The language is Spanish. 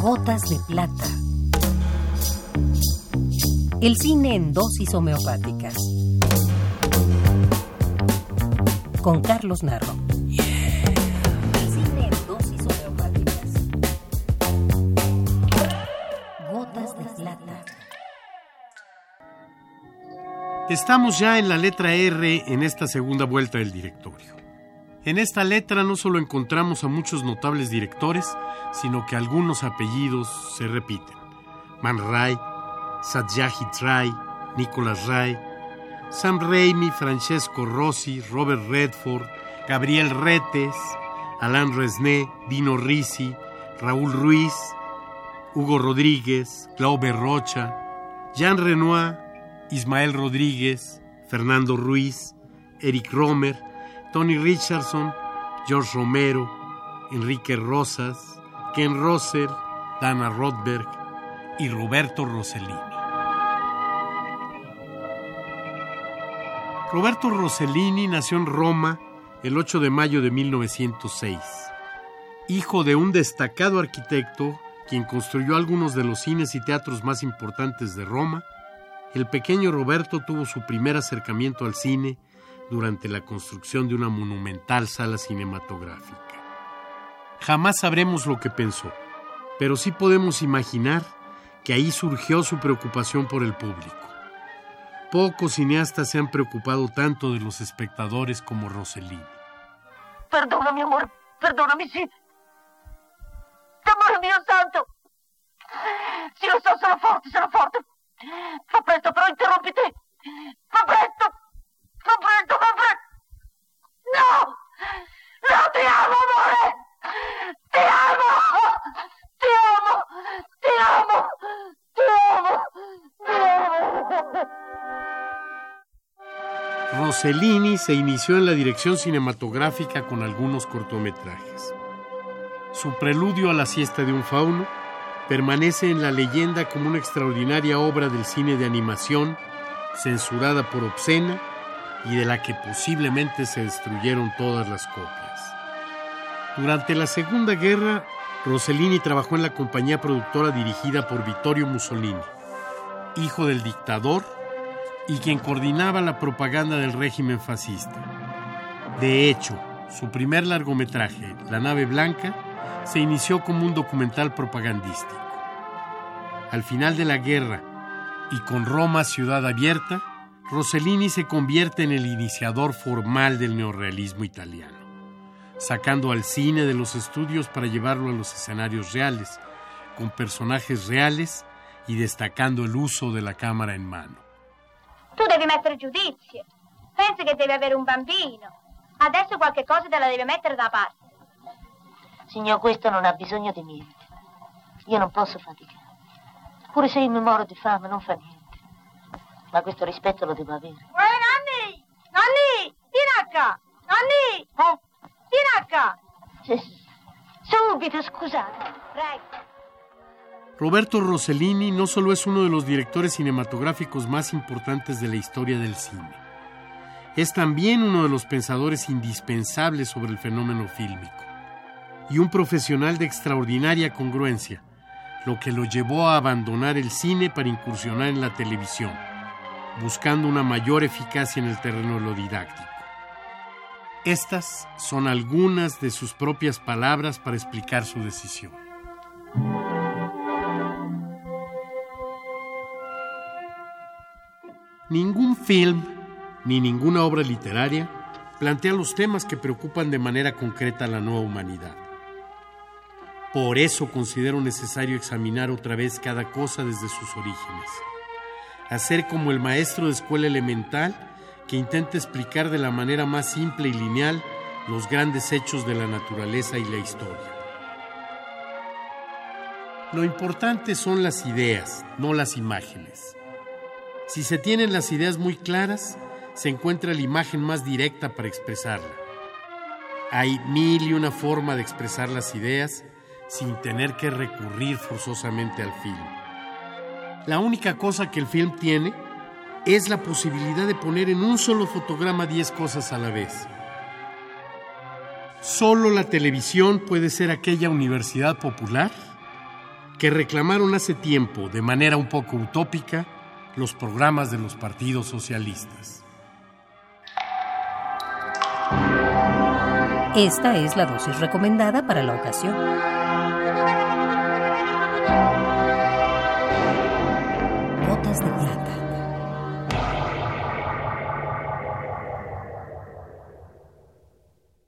Gotas de plata. El cine en dosis homeopáticas. Con Carlos Narro. El cine en dosis homeopáticas. Gotas de plata. Estamos ya en la letra R en esta segunda vuelta del directorio. En esta letra no solo encontramos a muchos notables directores, sino que algunos apellidos se repiten. Man Ray, Satyajit Ray, Nicolas Ray, Sam Raimi, Francesco Rossi, Robert Redford, Gabriel Retes, Alain Resné, Dino Risi, Raúl Ruiz, Hugo Rodríguez, Glaube Rocha, Jean Renoir, Ismael Rodríguez, Fernando Ruiz, Eric Romer, Tony Richardson, George Romero, Enrique Rosas, Ken Rosser, Dana Rothberg y Roberto Rossellini. Roberto Rossellini nació en Roma el 8 de mayo de 1906. Hijo de un destacado arquitecto, quien construyó algunos de los cines y teatros más importantes de Roma, el pequeño Roberto tuvo su primer acercamiento al cine durante la construcción de una monumental sala cinematográfica. Jamás sabremos lo que pensó, pero sí podemos imaginar que ahí surgió su preocupación por el público. Pocos cineastas se han preocupado tanto de los espectadores como Rossellini. Perdona, mi amor, perdonami, sì. Amore mio santo! Sì, lo so, sono forte, sono forte. Fa presto, però. Rossellini se inició en la dirección cinematográfica con algunos cortometrajes. Su preludio a la siesta de un fauno permanece en la leyenda como una extraordinaria obra del cine de animación, censurada por obscena y de la que posiblemente se destruyeron todas las copias. Durante la Segunda Guerra, Rossellini trabajó en la compañía productora dirigida por Vittorio Mussolini, hijo del dictador y quien coordinaba la propaganda del régimen fascista. De hecho, su primer largometraje, La nave blanca, se inició como un documental propagandístico. Al final de la guerra y con Roma ciudad abierta, Rossellini se convierte en el iniciador formal del neorrealismo italiano, sacando al cine de los estudios para llevarlo a los escenarios reales, con personajes reales y destacando el uso de la cámara en mano. Devi mettere giudizio. Pensi che devi avere un bambino. Adesso qualche cosa te la devi mettere da parte. Signor, questo non ha bisogno di niente. Io non posso faticare. Pure se io mi muoro di fame, non fa niente. Ma questo rispetto lo devo avere. Ehi, Nanni! Nanni! Tiracca! Nanni! Eh? Tiracca! Sì, Subito, scusate. Prego. Roberto Rossellini no solo es uno de los directores cinematográficos más importantes de la historia del cine, es también uno de los pensadores indispensables sobre el fenómeno fílmico y un profesional de extraordinaria congruencia, lo que lo llevó a abandonar el cine para incursionar en la televisión, buscando una mayor eficacia en el terreno de lo didáctico. Estas son algunas de sus propias palabras para explicar su decisión. Ningún film ni ninguna obra literaria plantea los temas que preocupan de manera concreta a la nueva humanidad. Por eso considero necesario examinar otra vez cada cosa desde sus orígenes. Hacer como el maestro de escuela elemental que intenta explicar de la manera más simple y lineal los grandes hechos de la naturaleza y la historia. Lo importante son las ideas, no las imágenes. Si se tienen las ideas muy claras, se encuentra la imagen más directa para expresarla. Hay mil y una forma de expresar las ideas sin tener que recurrir forzosamente al film. La única cosa que el film tiene es la posibilidad de poner en un solo fotograma 10 cosas a la vez. Solo la televisión puede ser aquella universidad popular que reclamaron hace tiempo, de manera un poco utópica, los programas de los partidos socialistas. Esta es la dosis recomendada para la ocasión.